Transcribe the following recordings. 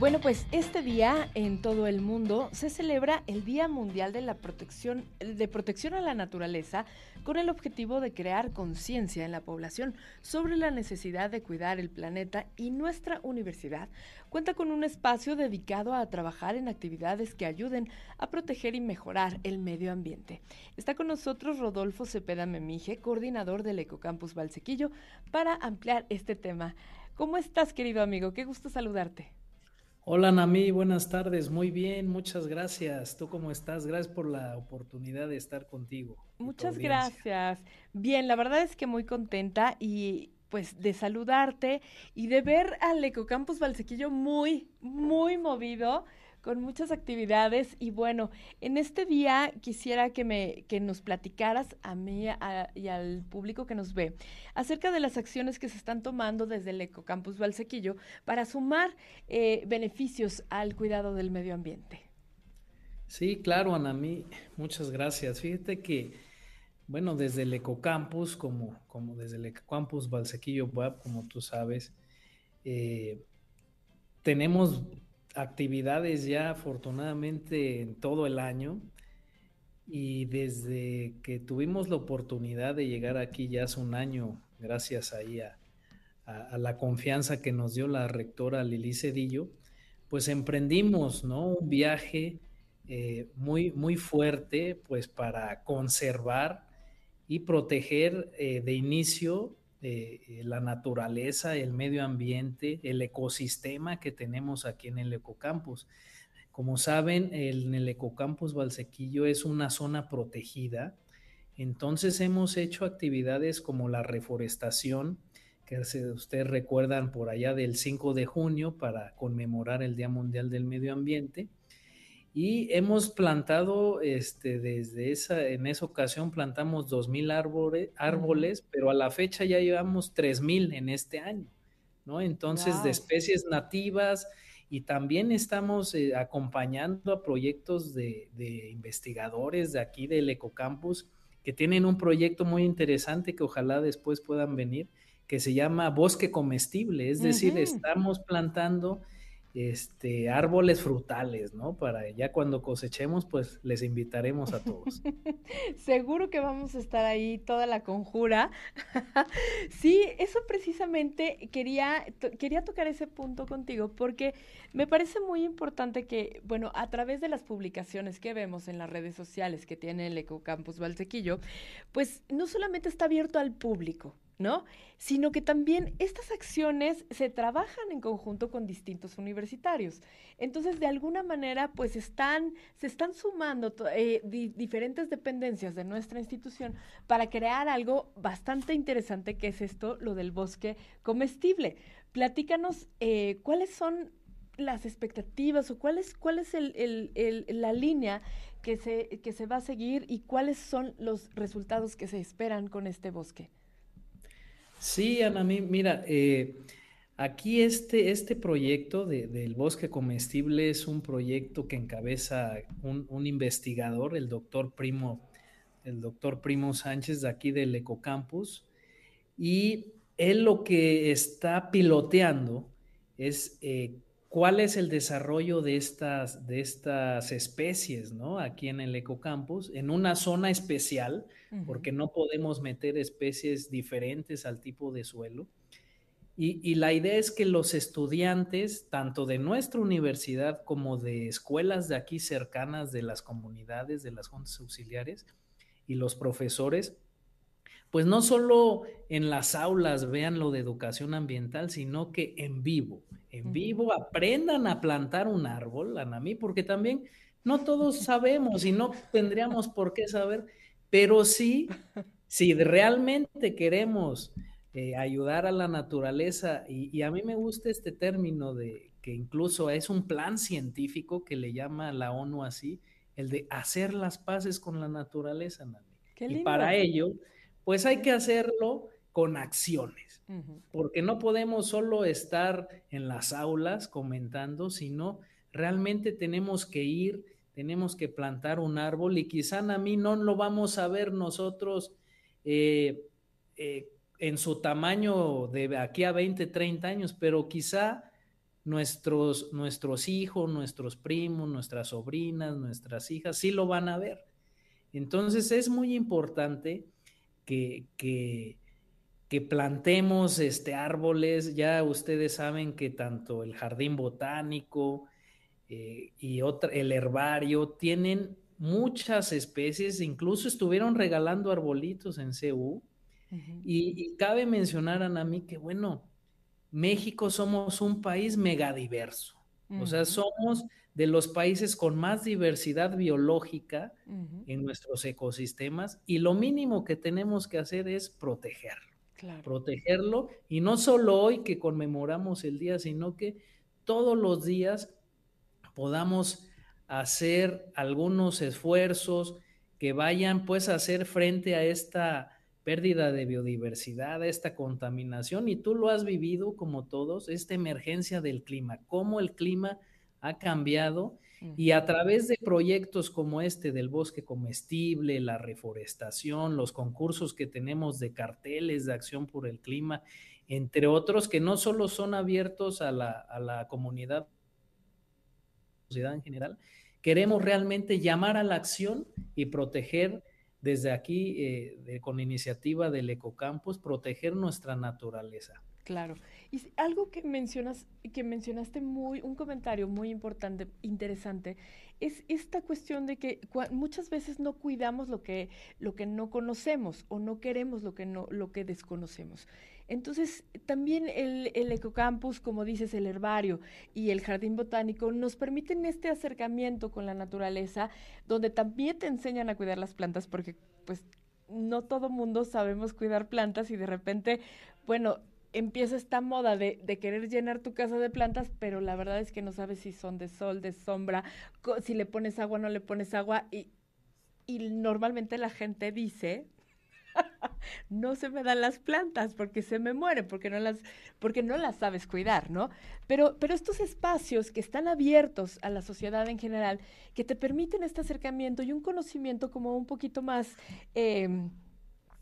Bueno, pues este día en todo el mundo se celebra el Día Mundial de la Protección de Protección a la Naturaleza con el objetivo de crear conciencia en la población sobre la necesidad de cuidar el planeta y nuestra universidad cuenta con un espacio dedicado a trabajar en actividades que ayuden a proteger y mejorar el medio ambiente. Está con nosotros Rodolfo Cepeda Memije, coordinador del Ecocampus Valsequillo, para ampliar este tema. ¿Cómo estás, querido amigo? Qué gusto saludarte. Hola Nami, buenas tardes. Muy bien, muchas gracias. ¿Tú cómo estás? Gracias por la oportunidad de estar contigo. Muchas gracias. Bien, la verdad es que muy contenta y pues de saludarte y de ver al Ecocampus Valsequillo muy, muy movido con muchas actividades y bueno, en este día quisiera que me que nos platicaras a mí y al público que nos ve acerca de las acciones que se están tomando desde el Ecocampus Valsequillo para sumar eh, beneficios al cuidado del medio ambiente. Sí, claro, Anami, muchas gracias. Fíjate que, bueno, desde el Ecocampus, como, como desde el Ecocampus Valsequillo como tú sabes, eh, tenemos actividades ya afortunadamente en todo el año y desde que tuvimos la oportunidad de llegar aquí ya hace un año, gracias ahí a, la confianza que nos dio la rectora Lili Cedillo, pues emprendimos ¿no? un viaje eh, muy, muy fuerte pues para conservar y proteger eh, de inicio eh, eh, la naturaleza, el medio ambiente, el ecosistema que tenemos aquí en el Ecocampus. Como saben, en el Ecocampus Valsequillo es una zona protegida, entonces hemos hecho actividades como la reforestación, que ustedes recuerdan por allá del 5 de junio para conmemorar el Día Mundial del Medio Ambiente y hemos plantado, este, desde esa, en esa ocasión plantamos 2.000 árboles, árboles, pero a la fecha ya llevamos 3.000 en este año, ¿no? Entonces, de especies nativas y también estamos eh, acompañando a proyectos de, de, investigadores de aquí del Ecocampus que tienen un proyecto muy interesante que ojalá después puedan venir, que se llama Bosque Comestible, es decir, estamos plantando este, árboles frutales, ¿no? Para ya cuando cosechemos, pues les invitaremos a todos. Seguro que vamos a estar ahí toda la conjura. sí, eso precisamente quería, quería tocar ese punto contigo porque me parece muy importante que, bueno, a través de las publicaciones que vemos en las redes sociales que tiene el Ecocampus Valsequillo, pues no solamente está abierto al público, ¿no? Sino que también estas acciones se trabajan en conjunto con distintos universitarios. Entonces, de alguna manera, pues están, se están sumando eh, diferentes dependencias de nuestra institución para crear algo bastante interesante que es esto, lo del bosque comestible. Platícanos eh, cuáles son las expectativas o cuál es, cuál es la línea que se, que se va a seguir y cuáles son los resultados que se esperan con este bosque. Sí, Ana, mira, eh, aquí este, este proyecto del bosque comestible es un proyecto que encabeza un, investigador, el doctor Primo, el doctor Primo Sánchez de aquí del Ecocampus, y él lo que está piloteando es eh, cuál es el desarrollo de estas, de estas especies, ¿no? Aquí en el ecocampus, en una zona especial, porque no podemos meter especies diferentes al tipo de suelo. Y, la idea es que los estudiantes, tanto de nuestra universidad como de escuelas de aquí cercanas, de las comunidades, de las juntas auxiliares, y los profesores, pues no solo en las aulas vean lo de educación ambiental, sino que en vivo, en vivo aprendan a plantar un árbol, Anamí, porque también no todos sabemos y no tendríamos por qué saber, pero sí, si realmente queremos eh, ayudar a la naturaleza, y, y, a mí me gusta este término de que incluso es un plan científico que le llama la ONU así, el de hacer las paces con la naturaleza, Anamí. Y para ello pues hay que hacerlo con acciones, porque no podemos solo estar en las aulas comentando, sino realmente tenemos que ir, tenemos que plantar un árbol y quizá a mí no lo vamos a ver nosotros eh, eh, en su tamaño de aquí a 20, 30 años, pero quizá nuestros, nuestros hijos, nuestros primos, nuestras sobrinas, nuestras hijas, sí lo van a ver. Entonces es muy importante que, que, plantemos este, árboles. Ya ustedes saben que tanto el jardín botánico eh, y otra, el herbario tienen muchas especies, incluso estuvieron regalando arbolitos en CU. y, cabe mencionar, Anami, que bueno, México somos un país megadiverso. O sea, somos de los países con más diversidad biológica en nuestros ecosistemas y lo mínimo que tenemos que hacer es protegerlo. Protegerlo y no solo hoy que conmemoramos el día, sino que todos los días podamos hacer algunos esfuerzos que vayan pues a hacer frente a esta pérdida de biodiversidad, a esta contaminación. Y tú lo has vivido como todos, esta emergencia del clima, cómo el clima ha cambiado y a través de proyectos como este del bosque comestible, la reforestación, los concursos que tenemos de carteles de acción por el clima, entre otros que no solo son abiertos a la, a la comunidad sociedad en general, queremos realmente llamar a la acción y proteger desde aquí, eh, con iniciativa del Ecocampus, proteger nuestra naturaleza. Claro. Y algo que mencionas, que mencionaste muy, un comentario muy importante, interesante, es esta cuestión de que muchas veces no cuidamos lo que, lo que no conocemos o no queremos lo que no, lo que desconocemos. Entonces, también el, el, ecocampus, como dices, el herbario y el jardín botánico nos permiten este acercamiento con la naturaleza, donde también te enseñan a cuidar las plantas, porque pues no todo mundo sabemos cuidar plantas y de repente, bueno, empieza esta moda de, querer llenar tu casa de plantas, pero la verdad es que no sabes si son de sol, de sombra, si le pones agua, no le pones agua y, y normalmente la gente dice, no se me dan las plantas porque se me mueren, porque no las, porque no las sabes cuidar, ¿no? Pero, pero estos espacios que están abiertos a la sociedad en general, que te permiten este acercamiento y un conocimiento como un poquito más, em,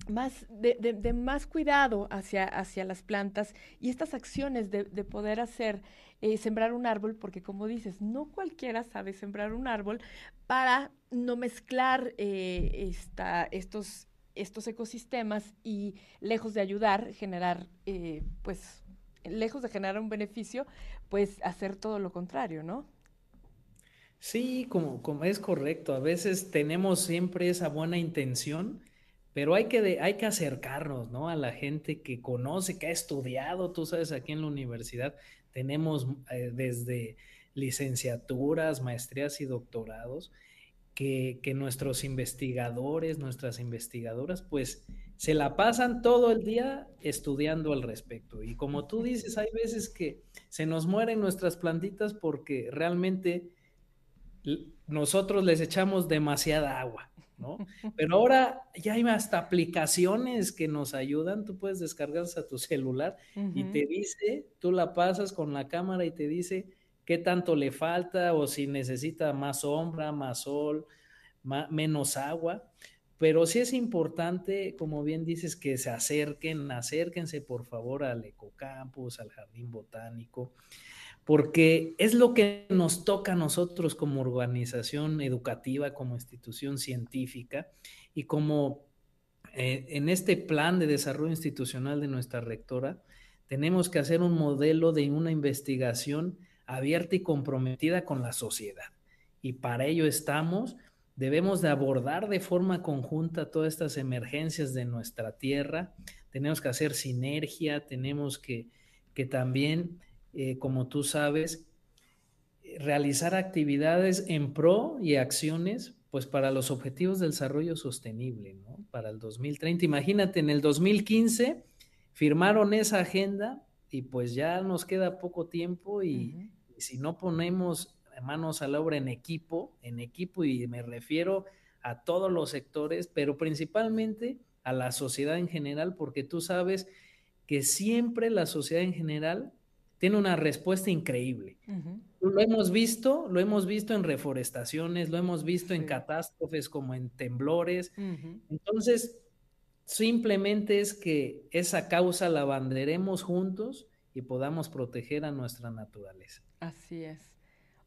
más de, más cuidado hacia, hacia las plantas y estas acciones de, poder hacer, eh, sembrar un árbol, porque como dices, no cualquiera sabe sembrar un árbol para no mezclar eh, esta, estos estos ecosistemas y lejos de ayudar, generar, eh, pues, lejos de generar un beneficio, pues hacer todo lo contrario, ¿no? Sí, como, como es correcto. A veces tenemos siempre esa buena intención, pero hay que, hay que acercarnos, ¿no? A la gente que conoce, que ha estudiado, tú sabes, aquí en la universidad tenemos eh, desde licenciaturas, maestrías y doctorados que, nuestros investigadores, nuestras investigadoras, pues se la pasan todo el día estudiando al respecto. Y como tú dices, hay veces que se nos mueren nuestras plantitas porque realmente nosotros les echamos demasiada agua, ¿no? Pero ahora ya hay hasta aplicaciones que nos ayudan, tú puedes descargarlas a tu celular y te dice, tú la pasas con la cámara y te dice qué tanto le falta o si necesita más sombra, más sol, menos agua. Pero sí es importante, como bien dices, que se acerquen, acérquense por favor al ecocampus, al jardín botánico, porque es lo que nos toca a nosotros como organización educativa, como institución científica y como eh, en este plan de desarrollo institucional de nuestra rectora, tenemos que hacer un modelo de una investigación abierta y comprometida con la sociedad. Y para ello estamos, debemos de abordar de forma conjunta todas estas emergencias de nuestra tierra, tenemos que hacer sinergia, tenemos que, que también, eh, como tú sabes, realizar actividades en pro y acciones pues para los objetivos del desarrollo sostenible, ¿no? Para el 2030. Imagínate, en el 2015 firmaron esa agenda y pues ya nos queda poco tiempo y, si no ponemos manos a la obra en equipo, en equipo y me refiero a todos los sectores, pero principalmente a la sociedad en general, porque tú sabes que siempre la sociedad en general tiene una respuesta increíble. Lo hemos visto, lo hemos visto en reforestaciones, lo hemos visto en catástrofes como en temblores. Entonces, simplemente es que esa causa la banderemos juntos y podamos proteger a nuestra naturaleza. Así es.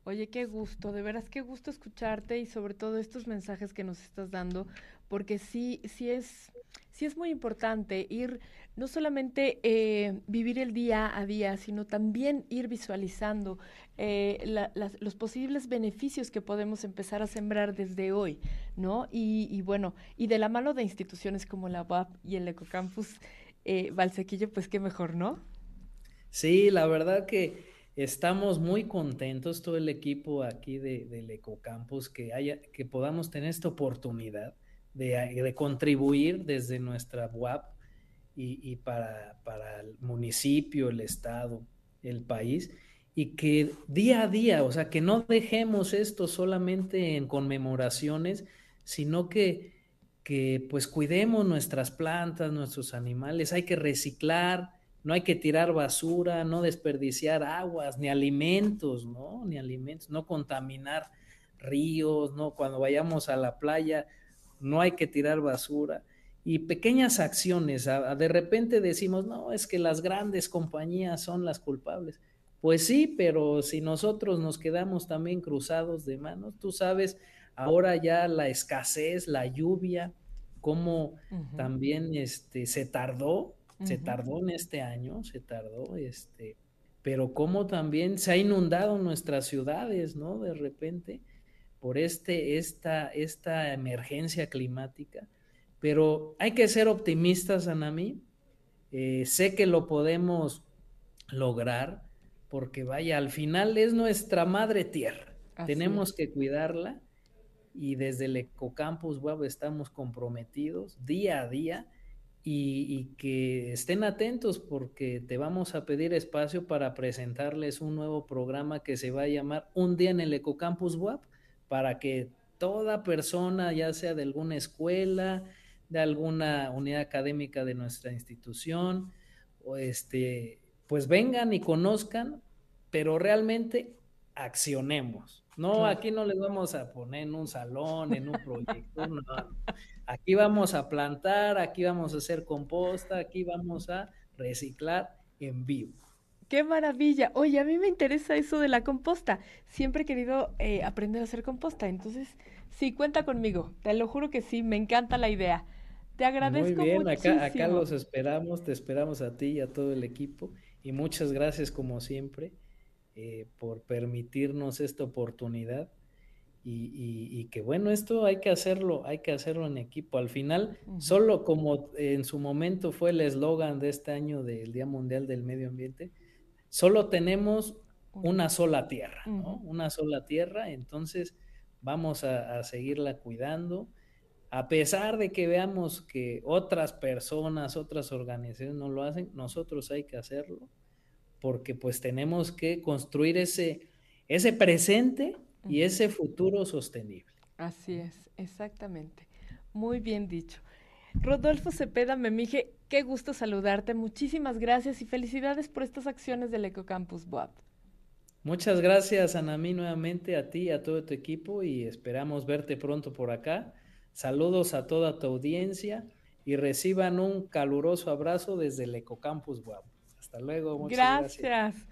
Oye, qué gusto, de veras qué gusto escucharte y sobre todo estos mensajes que nos estás dando, porque sí, sí es, sí es muy importante ir, no solamente eh, vivir el día a día, sino también ir visualizando eh, los posibles beneficios que podemos empezar a sembrar desde hoy, ¿no? Y, bueno, y de la mano de instituciones como la UAP y el Ecocampus eh, Valsequillo, pues qué mejor, ¿no? Sí, la verdad que Estamos muy contentos, todo el equipo aquí de, del Ecocampus, que, haya, que podamos tener esta oportunidad de, contribuir desde nuestra UAP y, para, para, el municipio, el estado, el país, y que día a día, o sea, que no dejemos esto solamente en conmemoraciones, sino que, que pues cuidemos nuestras plantas, nuestros animales, hay que reciclar, no hay que tirar basura, no desperdiciar aguas, ni alimentos, ¿no? Ni alimentos, no contaminar ríos, ¿no? Cuando vayamos a la playa, no hay que tirar basura. Y pequeñas acciones, de repente decimos, no, es que las grandes compañías son las culpables. Pues sí, pero si nosotros nos quedamos también cruzados de manos, tú sabes, ahora ya la escasez, la lluvia, cómo también este, se tardó se tardó en este año, se tardó, este, pero como también se ha inundado nuestras ciudades, ¿no? De repente, por este, esta, esta emergencia climática. Pero hay que ser optimistas, Anami. Eh, sé que lo podemos lograr, porque vaya, al final es nuestra madre tierra. Tenemos que cuidarla y desde el Ecocampus Web estamos comprometidos día a día y, que estén atentos porque te vamos a pedir espacio para presentarles un nuevo programa que se va a llamar Un día en el Ecocampus WAP para que toda persona, ya sea de alguna escuela, de alguna unidad académica de nuestra institución, o este, pues vengan y conozcan, pero realmente accionemos. No, aquí no les vamos a poner en un salón, en un proyecto, no. Aquí vamos a plantar, aquí vamos a hacer composta, aquí vamos a reciclar en vivo. ¡Qué maravilla! Oye, a mí me interesa eso de la composta. Siempre he querido eh, aprender a hacer composta. Entonces, sí, cuenta conmigo. Te lo juro que sí, me encanta la idea. Te agradezco Muy bien, Acá, acá los esperamos, te esperamos a ti y a todo el equipo. Y muchas gracias, como siempre, eh, por permitirnos esta oportunidad y, que bueno, esto hay que hacerlo, hay que hacerlo en equipo. Al final, solo como en su momento fue el eslogan de este año del Día Mundial del Medio Ambiente, solo tenemos una sola tierra, ¿no? Una sola tierra, entonces vamos a, seguirla cuidando. A pesar de que veamos que otras personas, otras organizaciones no lo hacen, nosotros hay que hacerlo, porque pues tenemos que construir ese, ese presente y ese futuro sostenible. Así es, exactamente. Muy bien dicho. Rodolfo Cepeda Memije, qué gusto saludarte. Muchísimas gracias y felicidades por estas acciones del Ecocampus BOAP. Muchas gracias, Anami, nuevamente a ti y a todo tu equipo y esperamos verte pronto por acá. Saludos a toda tu audiencia y reciban un caluroso abrazo desde el Ecocampus BOAP. Hasta luego. Muchas gracias.